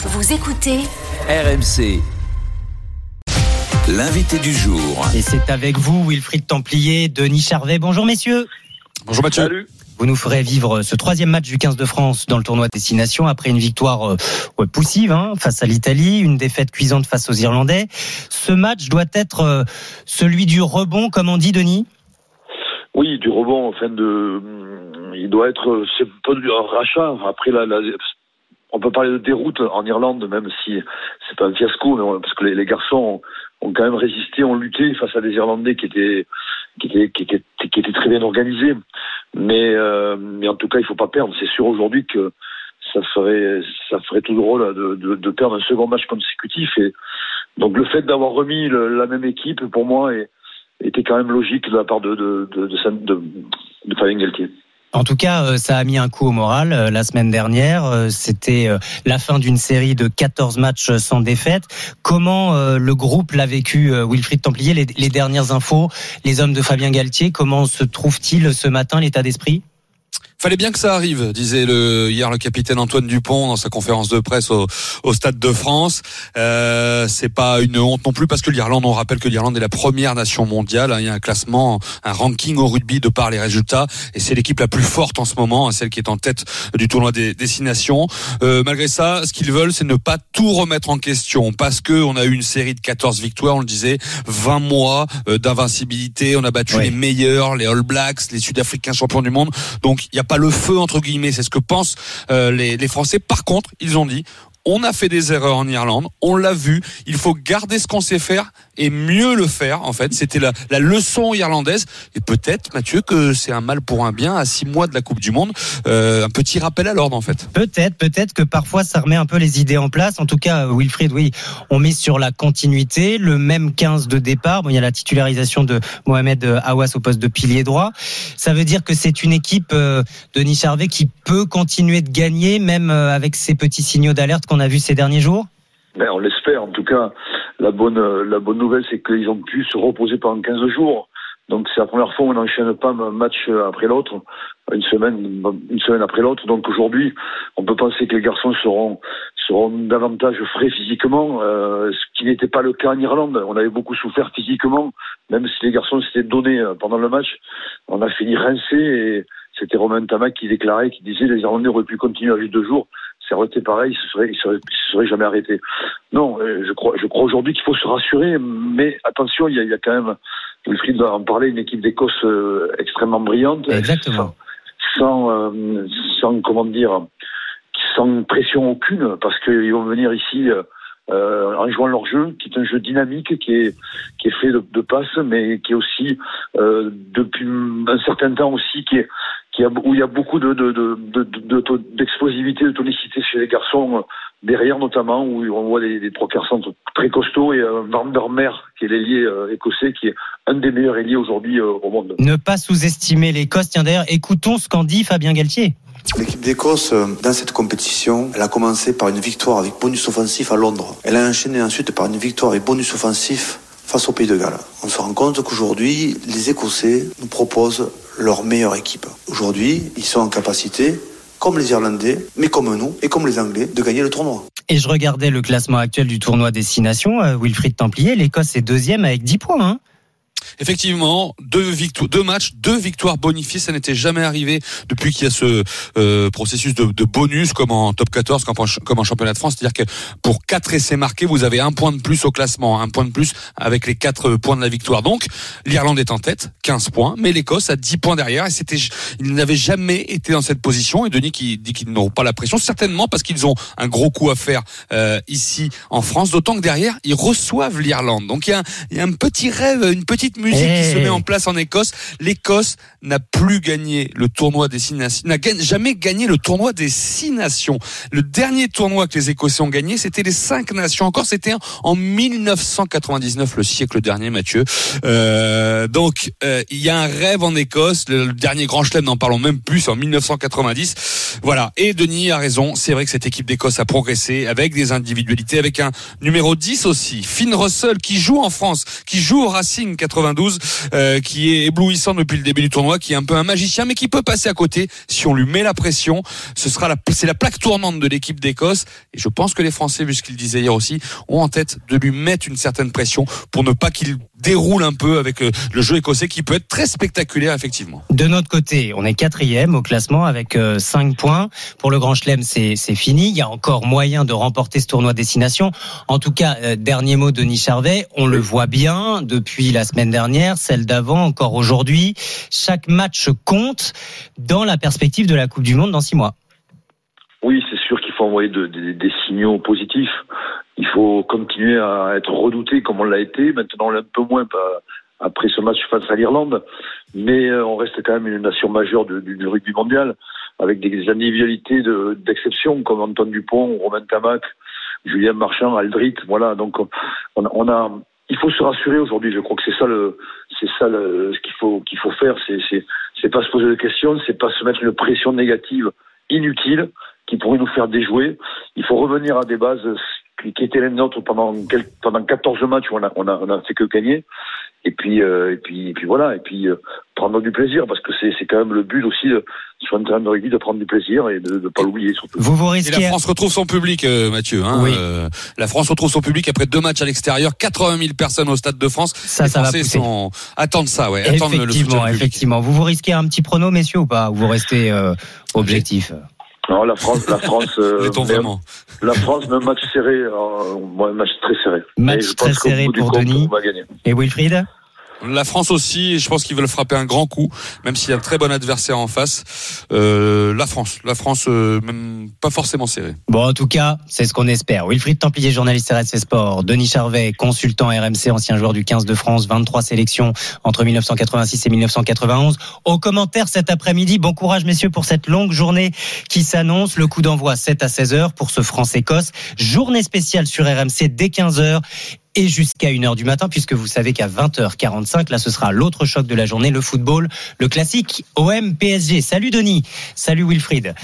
Vous écoutez RMC. L'invité du jour. Et c'est avec vous, Wilfried Templier, Denis Charvet. Bonjour messieurs. Bonjour Mathieu. Salut. Vous nous ferez vivre ce troisième match du 15 de France dans le tournoi Destination après une victoire euh, poussive hein, face à l'Italie, une défaite cuisante face aux Irlandais. Ce match doit être euh, celui du rebond, comme on dit, Denis? Oui, du rebond, enfin de, il doit être, c'est pas du rachat. Après la, la, on peut parler de déroute en Irlande, même si c'est pas un fiasco, mais on- parce que les, garçons ont, quand même résisté, ont lutté face à des Irlandais qui étaient qui étaient, qui étaient, très bien organisés. Mais, euh, en tout cas, il faut pas perdre. C'est sûr aujourd'hui que ça ferait tout drôle de, perdre un second match consécutif. Et donc le fait d'avoir remis la même équipe, pour moi, était quand même logique de la part de de de de, de, de Fabien. En tout cas, euh, ça a mis un coup au moral euh, la semaine dernière. Euh, C'était la fin d'une série de 14 matchs sans défaite. Comment le groupe l'a vécu, Wilfried Templier? Les, les dernières infos, les hommes de Fabien Galtier, comment se trouve-t-il ce matin, l'état d'esprit? Fallait bien que ça arrive, disait le, hier le capitaine Antoine Dupont dans sa conférence de presse au, au Stade de France. Euh, c'est pas une honte non plus parce que l'Irlande, on rappelle que l'Irlande est la première nation mondiale. hein. Il y a un classement, un ranking au rugby de par les résultats et c'est l'équipe la plus forte en ce moment, hein, celle qui est en tête du tournoi des destinations. Euh, malgré ça, ce qu'ils veulent, c'est ne pas tout remettre en question parce que on a eu une série de 14 victoires, on le disait, 20 mois euh, d'invincibilité. On a battu les meilleurs, les All Blacks, les Sud-Africains champions du monde. Donc il n'y a pas le feu entre guillemets, c'est ce que pensent euh, les, les Français. Par contre, ils ont dit on a fait des erreurs en Irlande, on l'a vu. Il faut garder ce qu'on sait faire et mieux le faire. En fait, c'était la, la leçon irlandaise. Et peut-être, Mathieu, que c'est un mal pour un bien à six mois de la Coupe du Monde. Euh, un petit rappel à l'ordre, en fait. Peut-être, peut-être que parfois ça remet un peu les idées en place. En tout cas, euh, Wilfried, oui, on met sur la continuité, le même 15 de départ. Bon, il y a la titularisation de Mohamed euh, Awas au poste de pilier droit. Ça veut dire que c'est une équipe euh, de Charvet qui peut continuer de gagner, même avec ces petits signaux d'alerte a vus ces derniers jours. Ben, on l'espère. En tout cas, la bonne, la bonne nouvelle, c'est qu'ils ont pu se reposer pendant 15 jours. Donc, c'est la première fois où on n'enchaîne pas un match après l'autre, une semaine, une semaine après l'autre. Donc, aujourd'hui, on peut penser que les garçons seront, seront davantage frais physiquement, euh, ce qui n'était pas le cas en Irlande. On avait beaucoup souffert physiquement, même si les garçons s'étaient donnés euh, pendant le match. On a fini rincé et c'était Romain Tamac qui déclarait, qui disait les Irlandais auraient pu continuer à juste deux jours ça aurait été pareil, serait, il serait, il se serait jamais arrêté. Non, euh, je crois, je crois aujourd'hui qu'il faut se rassurer, mais attention, il y a, il y a quand même, Wilfried va en parler, une équipe d'Écosse euh, extrêmement brillante. Exactement. Sans, euh, sans, comment dire, sans pression aucune, parce qu'ils vont venir ici euh, en jouant leur jeu, qui est un jeu dynamique, qui est, qui est fait de, de passes, mais qui est aussi, euh, depuis un certain temps aussi, qui est, qui a, où il y a beaucoup de, de, de, de, de- de- d'explosivité, de tonicité chez les garçons, euh, derrière notamment, où on voit des, des trois quarts centres très costauds, et euh, Van der Mer, qui est l'ailier euh, écossais, qui est un des meilleurs ailiers aujourd'hui euh, au monde. Ne pas sous-estimer l'Écosse. Tiens d'ailleurs, écoutons ce qu'en dit Fabien Galtier. L'équipe d'Écosse, dans cette compétition, elle a commencé par une victoire avec bonus offensif à Londres. Elle a enchaîné ensuite par une victoire avec bonus offensif face au Pays de Galles. On se rend compte qu'aujourd'hui, les Écossais nous proposent leur meilleure équipe. Aujourd'hui, ils sont en capacité, comme les Irlandais, mais comme nous et comme les Anglais, de gagner le tournoi. Et je regardais le classement actuel du tournoi Destination. euh, Wilfried Templier, l'Écosse est deuxième avec 10 points. Hein. Effectivement, deux victoires, deux matchs, deux victoires bonifiées, ça n'était jamais arrivé depuis qu'il y a ce euh, processus de, de bonus comme en top 14, comme en, championnat de France. C'est-à-dire que pour quatre essais marqués, vous avez un point de plus au classement, un point de plus avec les quatre points de la victoire. Donc, l'Irlande est en tête, 15 points, mais l'Écosse a 10 points derrière et c'était, ils n'avaient jamais été dans cette position. Et Denis qui dit qu'ils n'auront pas la pression, certainement parce qu'ils ont un gros coup à faire euh, ici en France. D'autant que derrière, ils reçoivent l'Irlande. Donc il y a, un- il y a un petit rêve, une petite musique qui Hey. se met en place en Écosse. L'Écosse n'a plus gagné le tournoi des six nations, n'a jamais gagné le tournoi des six nations. Le dernier tournoi que les Écossais ont gagné, c'était les cinq nations. Encore, c'était en 1999, le siècle dernier, Mathieu. Euh, donc, euh, il y a un rêve en Écosse. Le, le dernier grand chelem, n'en parlons même plus, c'est en 1990. Voilà. Et Denis a raison. C'est vrai que cette équipe d'Écosse a progressé avec des individualités, avec un numéro 10 aussi, Finn Russell, qui joue en France, qui joue au Racing 92 92, euh, qui est éblouissant depuis le début du tournoi, qui est un peu un magicien, mais qui peut passer à côté si on lui met la pression. Ce sera la, c'est la plaque tournante de l'équipe d'Écosse. Et je pense que les Français, vu ce qu'il disait hier aussi, ont en tête de lui mettre une certaine pression pour ne pas qu'il déroule un peu avec euh, le jeu écossais qui peut être très spectaculaire effectivement. De notre côté, on est quatrième au classement avec 5 points. Pour le Grand Chelem, c'est fini. Il y a encore moyen de remporter ce tournoi destination. En tout cas, dernier mot de Denis Charvet, on le voit bien depuis la semaine dernière, celle d'avant, encore aujourd'hui. Chaque match compte dans la perspective de la Coupe du Monde dans six mois. Oui, c'est sûr qu'il faut envoyer des signaux positifs. Il faut continuer à être redouté comme on l'a été. Maintenant, on l'est un peu moins après ce match face à l'Irlande. Mais euh, on reste quand même une nation majeure du, rugby mondial, avec des individualités d'exception comme Antoine Dupont, Romain Tamac, Julien Marchand, Aldrit. Voilà, donc on a il faut se rassurer aujourd'hui. Je crois que c'est ça le, c'est ça le, ce qu'il faut qu'il faut faire. C'est c'est pas se poser de questions, c'est pas se mettre une pression négative inutile qui pourrait nous faire déjouer. Il faut revenir à des bases qui, étaient les nôtres pendant pendant 14 matchs où on a on a on a fait que gagner et puis euh, et puis et puis voilà et puis euh, prendre du plaisir parce que c'est c'est quand même le but aussi de, sur un terrain de rugby de prendre du plaisir et de ne pas l'oublier surtout. Vous vous risquez et la France retrouve son public euh, Mathieu hein, oui. la France retrouve son public après deux matchs à l'extérieur 80 000 personnes au stade de France ça Les ça Français va pousser. Sont... attendent ça ouais effectivement le effectivement vous vous risquez un petit prono messieurs ou pas ou vous restez objectif? Non, la France, la France, euh, vraiment la France, même match serré, euh, match très serré. Match très serré pour Denis. Et Wilfried? La France aussi, je pense qu'ils veulent frapper un grand coup, même s'il y a un très bon adversaire en face. Euh, la France, la France, euh, même pas forcément serrée. Bon, en tout cas, c'est ce qu'on espère. Wilfried Templier, journaliste RSC Sport. Denis Charvet, consultant RMC, ancien joueur du 15 de France, 23 sélections entre 1986 et 1991. Au commentaire cet après-midi, bon courage messieurs pour cette longue journée qui s'annonce. Le coup d'envoi 7 à 16 heures pour ce France-Écosse. Journée spéciale sur RMC dès 15 heures et jusqu'à 1h du matin, puisque vous savez qu'à 20h45, là, ce sera l'autre choc de la journée, le football, le classique OM-PSG. Salut Denis, salut Wilfried.